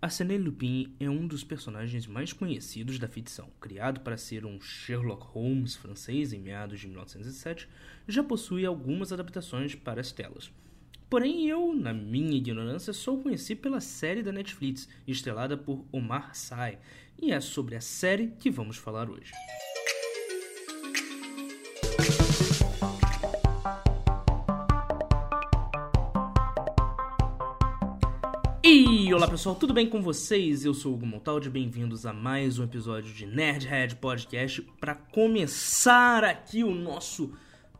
Arsène Lupin é um dos personagens mais conhecidos da ficção. Criado para ser um Sherlock Holmes francês em meados de 1907, já possui algumas adaptações para as telas. Porém, eu, na minha ignorância, só o conheci pela série da Netflix, estrelada por Omar Sy, e é sobre a série que vamos falar hoje. E olá pessoal, tudo bem com vocês? Eu sou o Hugo Montaldi, bem-vindos a mais um episódio de Nerdhead Podcast para começar aqui o nosso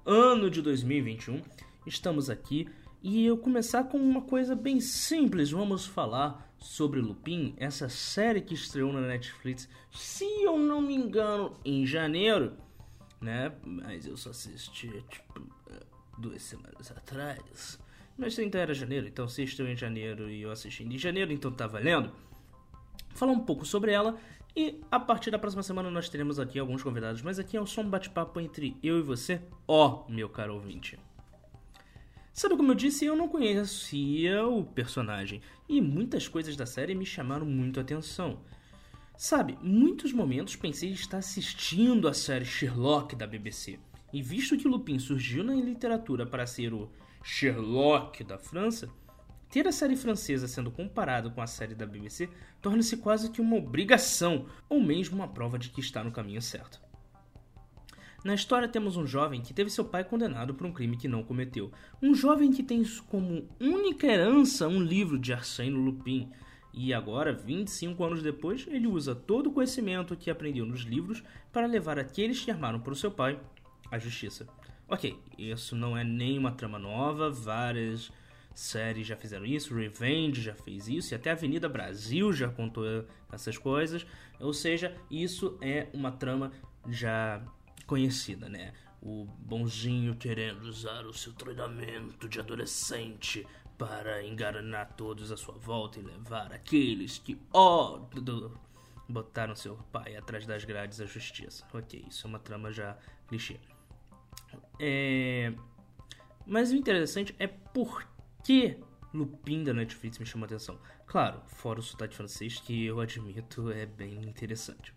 ano de 2021. Estamos aqui e eu começar com uma coisa bem simples. Vamos falar sobre Lupin, essa série que estreou na Netflix, se eu não me engano, em janeiro, né? Mas eu só assisti tipo duas semanas atrás. Mas então era janeiro, então se estou em janeiro e eu assisti em janeiro, então tá valendo. Falar um pouco sobre ela e a partir da próxima semana nós teremos aqui alguns convidados, mas aqui é só um bate-papo entre eu e você, ó, meu caro ouvinte. Sabe como eu disse, eu não conhecia o personagem e muitas coisas da série me chamaram muito a atenção. Sabe, muitos momentos pensei em estar assistindo a série Sherlock da BBC. E visto que Lupin surgiu na literatura para ser o Sherlock da França, ter a série francesa sendo comparada com a série da BBC torna-se quase que uma obrigação, ou mesmo uma prova de que está no caminho certo. Na história temos um jovem que teve seu pai condenado por um crime que não cometeu. Um jovem que tem como única herança um livro de Arsène Lupin. E agora, 25 anos depois, ele usa todo o conhecimento que aprendeu nos livros para levar aqueles que armaram por seu pai à justiça. Ok, isso não é nenhuma trama nova, várias séries já fizeram isso, Revenge já fez isso, e até Avenida Brasil já contou essas coisas. Ou seja, isso é uma trama já conhecida, né? O bonzinho querendo usar o seu treinamento de adolescente para enganar todos à sua volta e levar aqueles que, ó, oh, botaram seu pai atrás das grades à justiça. Ok, isso é uma trama já clichê. É... Mas o interessante é por que Lupin da Netflix me chamou a atenção. Claro, fora o sotaque francês, que eu admito é bem interessante.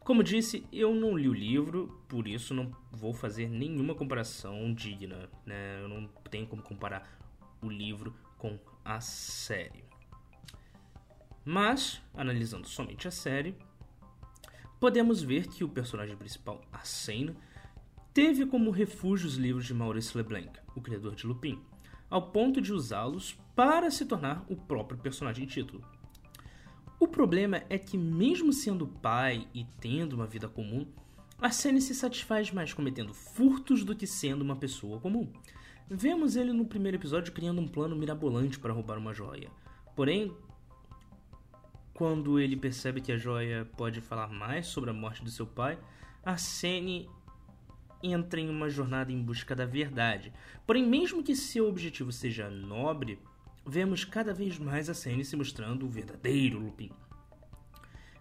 Como disse, eu não li o livro, por isso não vou fazer nenhuma comparação digna. Né? Eu não tenho como comparar o livro com a série. Mas, analisando somente a série, podemos ver que o personagem principal, Arsène, teve como refúgio os livros de Maurice Leblanc, o criador de Lupin, ao ponto de usá-los para se tornar o próprio personagem título. O problema é que, mesmo sendo pai e tendo uma vida comum, Arsene se satisfaz mais cometendo furtos do que sendo uma pessoa comum. Vemos ele no primeiro episódio criando um plano mirabolante para roubar uma joia. Porém, quando ele percebe que a joia pode falar mais sobre a morte do seu pai, Arsene entra em uma jornada em busca da verdade. Porém, mesmo que seu objetivo seja nobre, vemos cada vez mais a Sene se mostrando o verdadeiro Lupin.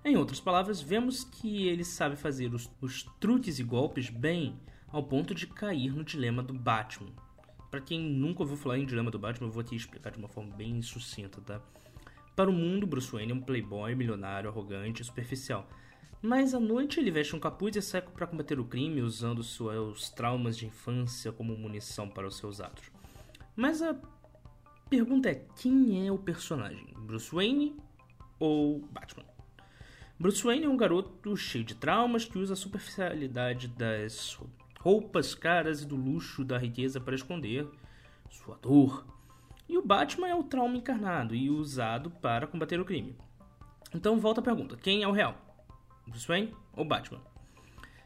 Em outras palavras, vemos que ele sabe fazer os, os truques e golpes bem, ao ponto de cair no dilema do Batman. Para quem nunca ouviu falar em dilema do Batman, eu vou te explicar de uma forma bem sucinta, tá? Para o mundo, Bruce Wayne é um playboy, milionário, arrogante e superficial. Mas à noite ele veste um capuz e sai para combater o crime usando seus traumas de infância como munição para os seus atos. Mas a pergunta é: quem é o personagem? Bruce Wayne ou Batman? Bruce Wayne é um garoto cheio de traumas que usa a superficialidade das roupas caras e do luxo da riqueza para esconder sua dor. E o Batman é o trauma encarnado e usado para combater o crime. Então volta a pergunta: quem é o real? Bruce Wayne ou Batman.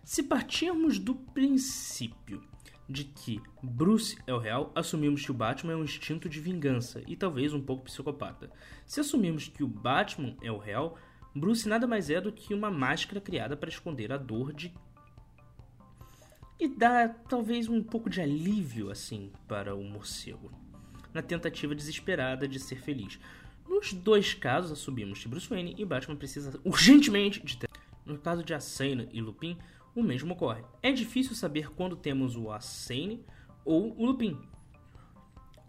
Se partirmos do princípio de que Bruce é o real, assumimos que o Batman é um instinto de vingança e talvez um pouco psicopata. Se assumirmos que o Batman é o real, Bruce nada mais é do que uma máscara criada para esconder a dor de e dar talvez um pouco de alívio assim para o morcego, na tentativa desesperada de ser feliz. Nos dois casos, assumimos que Bruce Wayne e Batman precisam urgentemente de no caso de Assaine e Lupin, o mesmo ocorre. É difícil saber quando temos o Assaine ou o Lupin.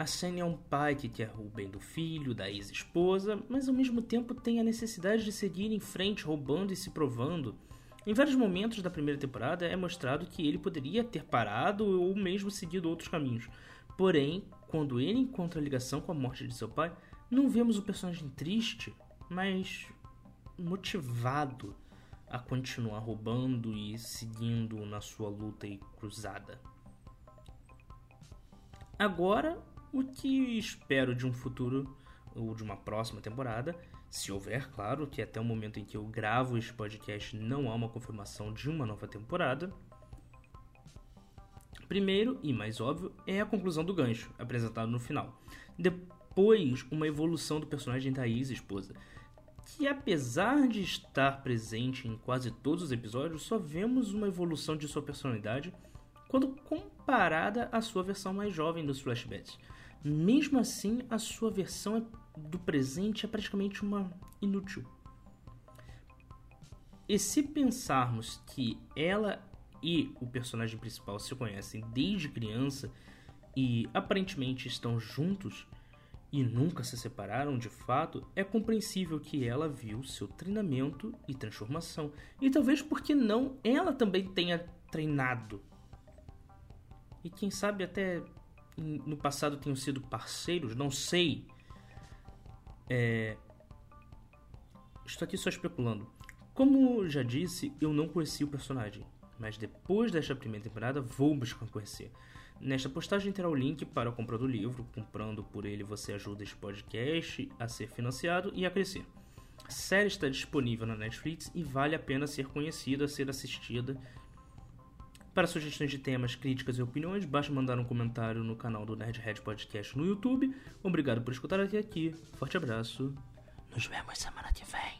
A Shane é um pai que quer o bem do filho, da ex-esposa, mas ao mesmo tempo tem a necessidade de seguir em frente, roubando e se provando. Em vários momentos da primeira temporada é mostrado que ele poderia ter parado ou mesmo seguido outros caminhos. Porém, quando ele encontra a ligação com a morte de seu pai, não vemos o personagem triste, mas motivado a continuar roubando e seguindo na sua luta e cruzada. Agora, o que espero de um futuro ou de uma próxima temporada, se houver, claro, que até o momento em que eu gravo este podcast não há uma confirmação de uma nova temporada. Primeiro, e mais óbvio, é a conclusão do gancho, apresentado no final. Depois, uma evolução do personagem da ex-esposa, que apesar de estar presente em quase todos os episódios, só vemos uma evolução de sua personalidade quando comparada à sua versão mais jovem dos flashbacks. Mesmo assim, a sua versão é, do presente é praticamente uma inútil. E se pensarmos que ela e o personagem principal se conhecem desde criança e aparentemente estão juntos e nunca se separaram de fato, é compreensível que ela viu seu treinamento e transformação. E talvez porque não ela também tenha treinado. E quem sabe até no passado tenham sido parceiros, não sei. É... Estou aqui só especulando. Como já disse, eu não conheci o personagem, mas depois desta primeira temporada vou buscar conhecer. Nesta postagem terá o link para a compra do livro. Comprando por ele, você ajuda este podcast a ser financiado e a crescer. A série está disponível na Netflix e vale a pena ser conhecida, ser assistida para sugestões de temas, críticas e opiniões, basta mandar um comentário no canal do Nerdhead Podcast no YouTube. Obrigado por escutar até aqui. Forte abraço. Nos vemos semana que vem.